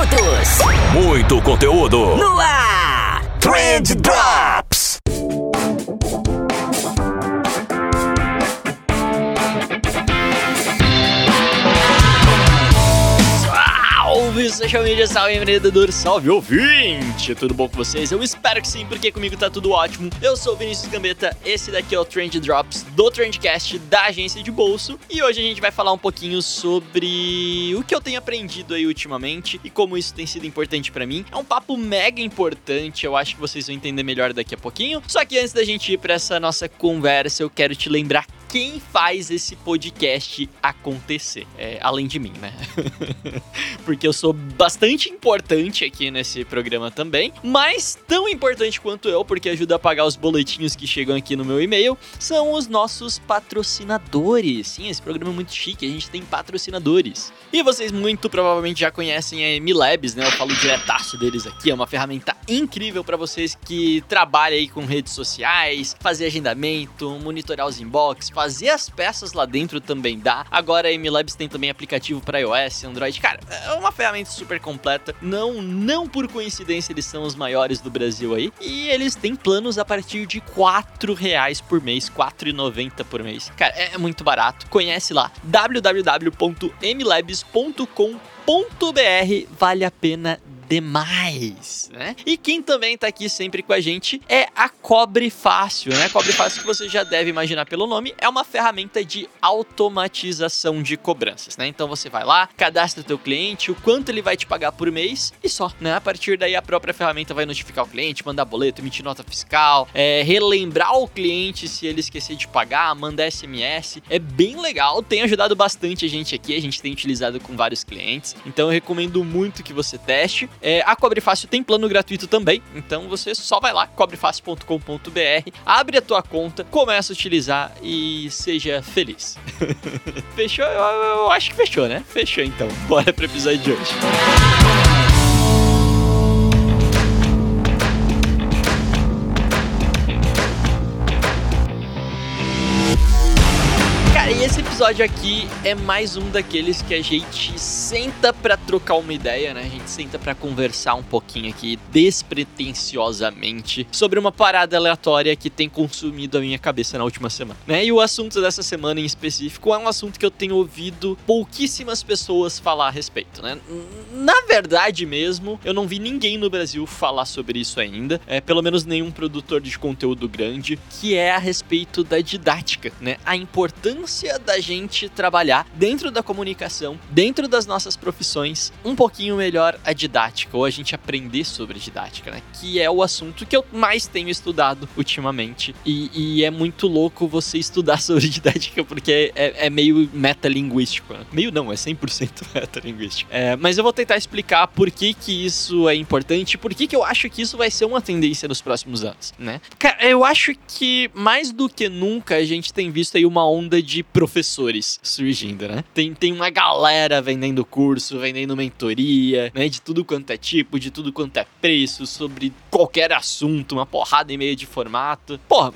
minutos. Muito conteúdo. No ar. Trend Drops. Salve, social media, salve empreendedor, salve ouvinte! Tudo bom com vocês? Eu espero que sim, porque comigo tá tudo ótimo. Eu sou o Vinícius Gambetta, esse daqui é o Trend Drops do Trendcast da agência de bolso. E hoje a gente vai falar um pouquinho sobre o que eu tenho aprendido aí ultimamente e como isso tem sido importante pra mim. É um papo mega importante, eu acho que vocês vão entender melhor daqui a pouquinho. Só que antes da gente ir pra essa nossa conversa, eu quero te lembrar quem faz esse podcast acontecer. É, além de mim, né? Porque eu sou bastante importante aqui nesse programa também, mas tão importante quanto eu, porque ajuda a pagar os boletinhos que chegam aqui no meu e-mail, são os nossos patrocinadores. Sim, esse programa é muito chique, a gente tem patrocinadores. E vocês muito provavelmente já conhecem a Emilabs, né? Eu falo diretaço deles aqui, é uma ferramenta incrível para vocês que trabalham aí com redes sociais, fazer agendamento, monitorar os inbox, fazer as peças lá dentro também dá. Agora a MLabs tem também aplicativo para iOS, Android. Cara, é uma ferramenta super completa. Não, não por coincidência eles são os maiores do Brasil aí. E eles têm planos a partir de R$ reais por mês, R$ 4,90 por mês. Cara, é muito barato. Conhece lá www.mlabs.com.br. Vale a pena demais, né? E quem também tá aqui sempre com a gente é a Cobre Fácil, né? Cobre Fácil que você já deve imaginar pelo nome, é uma ferramenta de automatização de cobranças, né? Então você vai lá, cadastra o teu cliente, o quanto ele vai te pagar por mês e só, né? A partir daí a própria ferramenta vai notificar o cliente, mandar boleto, emitir nota fiscal, é, relembrar o cliente se ele esquecer de pagar, mandar SMS. É bem legal, tem ajudado bastante a gente aqui, a gente tem utilizado com vários clientes. Então eu recomendo muito que você teste. É, a Cobre Fácil tem plano gratuito também, então você só vai lá, cobrefácil.com.br, abre a tua conta, começa a utilizar e seja feliz. fechou? Eu, eu, acho que fechou, né? Fechou então. Bora pro episódio de hoje. e episódio aqui é mais um daqueles que a gente senta para trocar uma ideia, né? A gente senta para conversar um pouquinho aqui despretensiosamente sobre uma parada aleatória que tem consumido a minha cabeça na última semana, né? E o assunto dessa semana em específico é um assunto que eu tenho ouvido pouquíssimas pessoas falar a respeito, né? Na verdade mesmo, eu não vi ninguém no Brasil falar sobre isso ainda, é pelo menos nenhum produtor de conteúdo grande, que é a respeito da didática, né? A importância da gente trabalhar dentro da comunicação, dentro das nossas profissões, um pouquinho melhor a didática, ou a gente aprender sobre didática, né? Que é o assunto que eu mais tenho estudado ultimamente. E, e é muito louco você estudar sobre didática, porque é, é meio metalinguístico. Né? Meio não, é 100% metalinguístico. É, mas eu vou tentar explicar por que, que isso é importante, por que, que eu acho que isso vai ser uma tendência nos próximos anos, né? Cara, eu acho que mais do que nunca a gente tem visto aí uma onda de professores surgindo, né? Tem, tem uma galera vendendo curso, vendendo mentoria, né? De tudo quanto é tipo, de tudo quanto é preço, sobre qualquer assunto, uma porrada e meia de formato. Porra,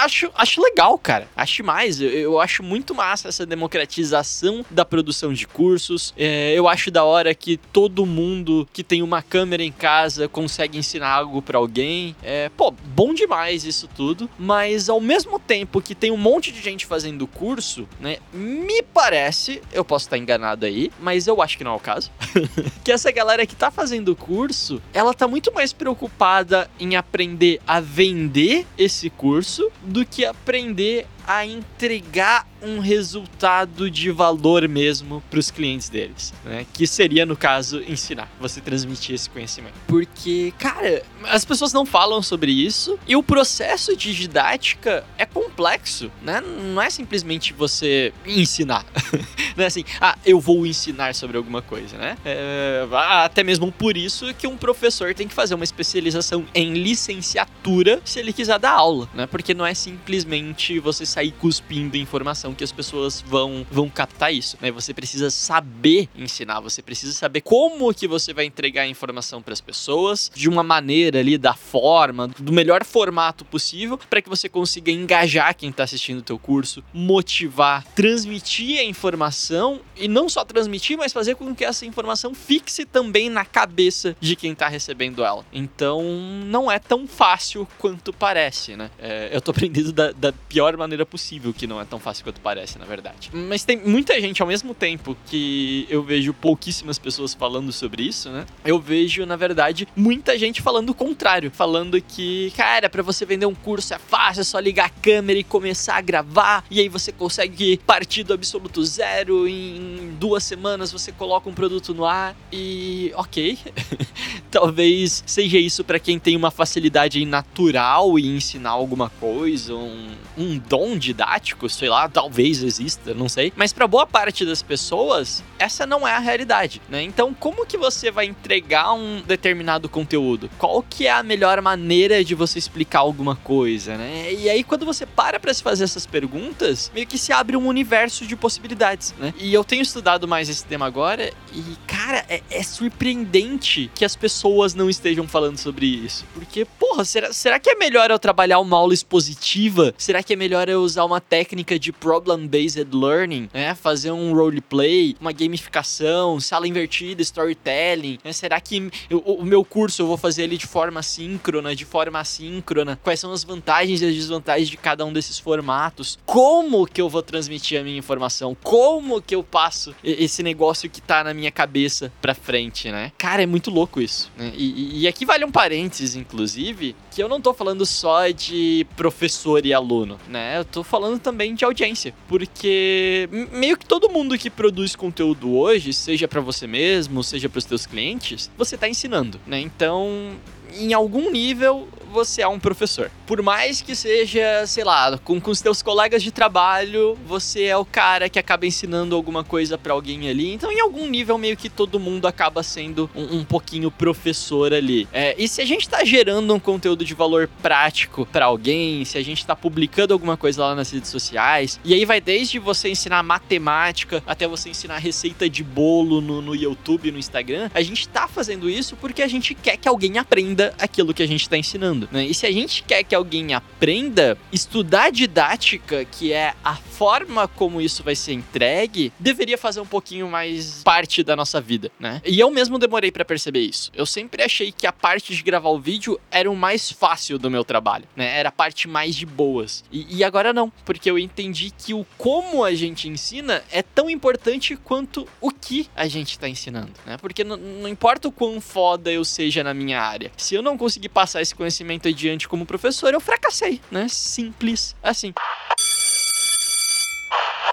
acho, acho legal, cara. Acho mais. Eu, eu acho muito massa essa democratização da produção de cursos. É, eu acho da hora que todo mundo que tem uma câmera em casa consegue ensinar algo para alguém. É, pô, bom demais isso tudo. Mas ao mesmo tempo que tem um monte de gente fazendo curso, né? Me parece, eu posso estar enganado aí, mas eu acho que não é o caso. que essa galera que tá fazendo o curso, ela tá muito mais preocupada em aprender a vender esse curso do que aprender a entregar um resultado de valor mesmo para os clientes deles, né? Que seria no caso ensinar, você transmitir esse conhecimento. Porque, cara, as pessoas não falam sobre isso e o processo de didática é complexo, né? Não é simplesmente você ensinar, não é assim, ah, eu vou ensinar sobre alguma coisa, né? É, até mesmo por isso que um professor tem que fazer uma especialização em licenciatura se ele quiser dar aula, né? Porque não é simplesmente você sair cuspindo informação que as pessoas vão, vão captar isso, né? Você precisa saber ensinar, você precisa saber como que você vai entregar a informação para as pessoas de uma maneira ali, da forma, do melhor formato possível, para que você consiga engajar quem está assistindo o teu curso, motivar, transmitir a informação e não só transmitir, mas fazer com que essa informação fixe também na cabeça de quem está recebendo ela. Então, não é tão fácil quanto parece, né? É, eu tô aprendendo da, da pior maneira possível, que não é tão fácil quanto parece, na verdade. Mas tem muita gente ao mesmo tempo que eu vejo pouquíssimas pessoas falando sobre isso, né? Eu vejo, na verdade, muita gente falando o contrário, falando que, cara, para você vender um curso é fácil, é só ligar a câmera e começar a gravar, e aí você consegue partir do absoluto zero em duas semanas você coloca um produto no ar e ok, talvez seja isso para quem tem uma facilidade natural em ensinar alguma coisa, um, um dom didático, sei lá, talvez exista, não sei. Mas para boa parte das pessoas, essa não é a realidade, né? Então, como que você vai entregar um determinado conteúdo? Qual que é a melhor maneira de você explicar alguma coisa, né? E aí quando você para para se fazer essas perguntas, meio que se abre um universo de possibilidades, né? E eu tenho estudado mais esse tema agora e, cara, é, é surpreendente que as pessoas não estejam falando sobre isso. Porque, porra, será, será que é melhor eu trabalhar uma aula expositiva? Será é melhor eu usar uma técnica de problem-based learning, né? Fazer um roleplay, uma gamificação, sala invertida, storytelling, né? Será que eu, o meu curso eu vou fazer ele de forma síncrona, de forma assíncrona? Quais são as vantagens e as desvantagens de cada um desses formatos? Como que eu vou transmitir a minha informação? Como que eu passo esse negócio que tá na minha cabeça pra frente, né? Cara, é muito louco isso. Né? E, e aqui vale um parênteses, inclusive, que eu não tô falando só de professor e aluno, né? Eu tô falando também de audiência, porque meio que todo mundo que produz conteúdo hoje, seja para você mesmo, seja para os teus clientes, você tá ensinando, né? Então, em algum nível você é um professor. Por mais que seja, sei lá, com, com os teus colegas de trabalho, você é o cara que acaba ensinando alguma coisa para alguém ali. Então, em algum nível, meio que todo mundo acaba sendo um, um pouquinho professor ali. É, e se a gente tá gerando um conteúdo de valor prático para alguém, se a gente tá publicando alguma coisa lá nas redes sociais, e aí vai desde você ensinar matemática até você ensinar receita de bolo no, no YouTube, no Instagram, a gente tá fazendo isso porque a gente quer que alguém aprenda aquilo que a gente tá ensinando. Né? E se a gente quer que alguém aprenda, estudar didática, que é a forma como isso vai ser entregue, deveria fazer um pouquinho mais parte da nossa vida, né? E eu mesmo demorei para perceber isso. Eu sempre achei que a parte de gravar o vídeo era o mais fácil do meu trabalho, né? Era a parte mais de boas. E, e agora não, porque eu entendi que o como a gente ensina é tão importante quanto o que a gente está ensinando, né? Porque não importa o quão foda eu seja na minha área, se eu não conseguir passar esse conhecimento adiante como professor, eu fracassei, né? Simples assim.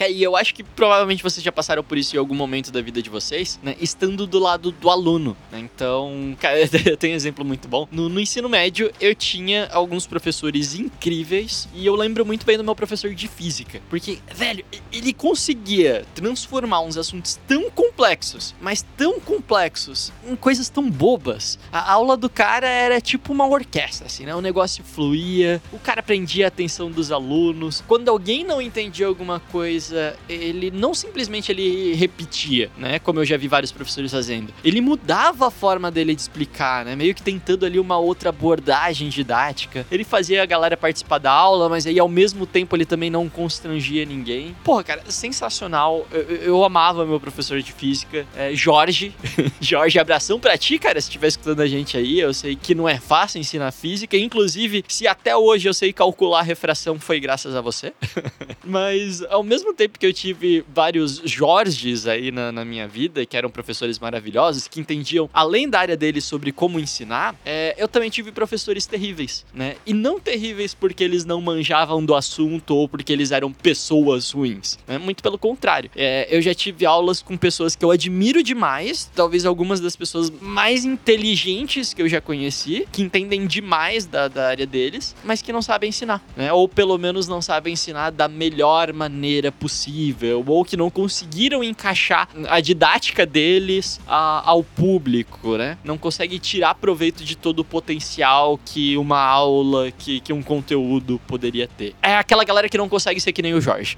E eu acho que provavelmente vocês já passaram por isso em algum momento da vida de vocês, né? Estando do lado do aluno, né? Então, cara, eu tenho um exemplo muito bom. No, no, ensino médio, eu tinha alguns professores incríveis e eu lembro muito bem do meu professor de física. Porque, velho, ele conseguia transformar uns assuntos tão complexos, mas tão complexos, em coisas tão bobas. A aula do cara era tipo uma orquestra, assim, né? O negócio fluía, o cara prendia a atenção dos alunos. Quando alguém não entendia alguma coisa, coisa, ele não simplesmente ele repetia, né? Como eu já vi vários professores fazendo. Ele mudava a forma dele de explicar, né? Meio que tentando ali uma outra abordagem didática. Ele fazia a galera participar da aula, mas aí ao mesmo tempo ele também não constrangia ninguém. Porra, cara, sensacional. Eu, eu amava meu professor de física, é, Jorge. Jorge, abração pra ti, cara, se estiver escutando a gente aí. Eu sei que não é fácil ensinar física. Inclusive, se até hoje eu sei calcular a refração, foi graças a você. mas ao mesmo tempo que eu tive vários Jorges aí na, na, minha vida, que eram professores maravilhosos, que entendiam, além da área deles, sobre como ensinar, é, eu também tive professores terríveis, né? E não terríveis porque eles não manjavam do assunto ou porque eles eram pessoas ruins, né? Muito pelo contrário. É, eu já tive aulas com pessoas que eu admiro demais, talvez algumas das pessoas mais inteligentes que eu já conheci, que entendem demais da, da área deles, mas que não sabem ensinar, né? Ou pelo menos não sabem ensinar da melhor maneira possível possível, ou que não conseguiram encaixar a didática deles a, ao público, né? Não consegue tirar proveito de todo o potencial que uma aula, que, que um conteúdo poderia ter. É aquela galera que não consegue ser que nem o Jorge.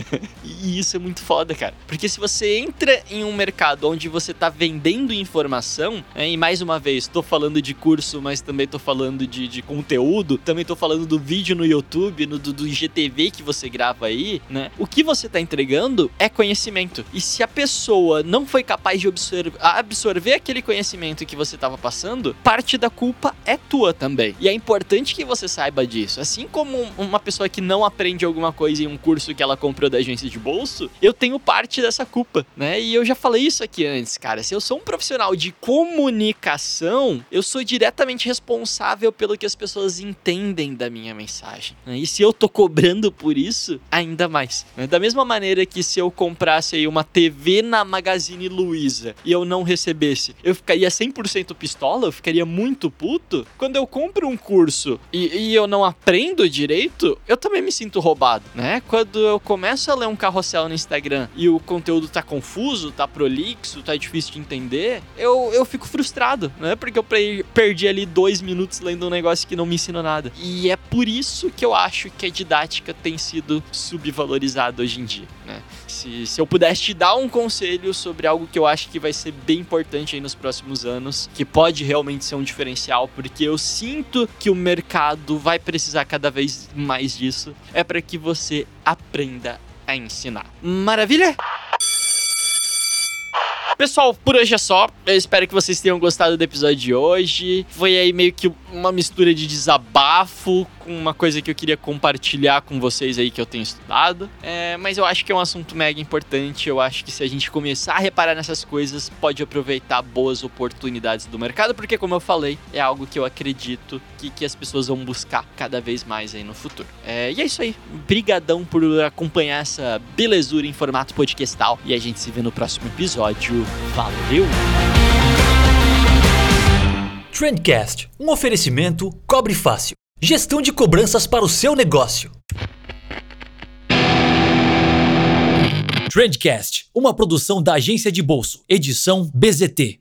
e isso é muito foda, cara. Porque se você entra em um mercado onde você tá vendendo informação, né? e mais uma vez, tô falando de curso, mas também tô falando de, de conteúdo, também tô falando do vídeo no YouTube, no, do, do IGTV que você grava aí, né? O que você tá entregando é conhecimento. E se a pessoa não foi capaz de absorver, absorver aquele conhecimento que você estava passando, parte da culpa é tua também. E é importante que você saiba disso. Assim como uma pessoa que não aprende alguma coisa em um curso que ela comprou da agência de bolso, eu tenho parte dessa culpa, né? E eu já falei isso aqui antes, cara. Se eu sou um profissional de comunicação, eu sou diretamente responsável pelo que as pessoas entendem da minha mensagem. Né? E se eu tô cobrando por isso, ainda mais. Né? Da mesma maneira que se eu comprasse aí uma TV na Magazine Luiza e eu não recebesse, eu ficaria 100% pistola, eu ficaria muito puto. Quando eu compro um curso e, e, eu não aprendo direito, eu também me sinto roubado, né? Quando eu começo a ler um carrossel no Instagram e o conteúdo tá confuso, tá prolixo, tá difícil de entender, eu, eu fico frustrado, né? Porque eu perdi ali dois minutos lendo um negócio que não me ensina nada. E é por isso que eu acho que a didática tem sido subvalorizada hoje em dia, né? Se, se eu pudesse te dar um conselho sobre algo que eu acho que vai ser bem importante aí nos próximos anos, que pode realmente ser um diferencial, porque eu sinto que o mercado vai precisar cada vez mais disso, é para que você aprenda a ensinar. Maravilha? Pessoal, por hoje é só. Eu espero que vocês tenham gostado do episódio de hoje. Foi aí meio que uma mistura de desabafo com uma coisa que eu queria compartilhar com vocês aí que eu tenho estudado. É, mas eu acho que é um assunto mega importante. Eu acho que se a gente começar a reparar nessas coisas, pode aproveitar boas oportunidades do mercado, porque como eu falei, é algo que eu acredito que, que as pessoas vão buscar cada vez mais aí no futuro. É, e é isso aí. Brigadão por acompanhar essa belezura em formato podcastal. E a gente se vê no próximo episódio. Valeu! Trendcast, um oferecimento Cobre Fácil. Gestão de cobranças para o seu negócio. Trendcast, uma produção da agência de bolso, edição BZT.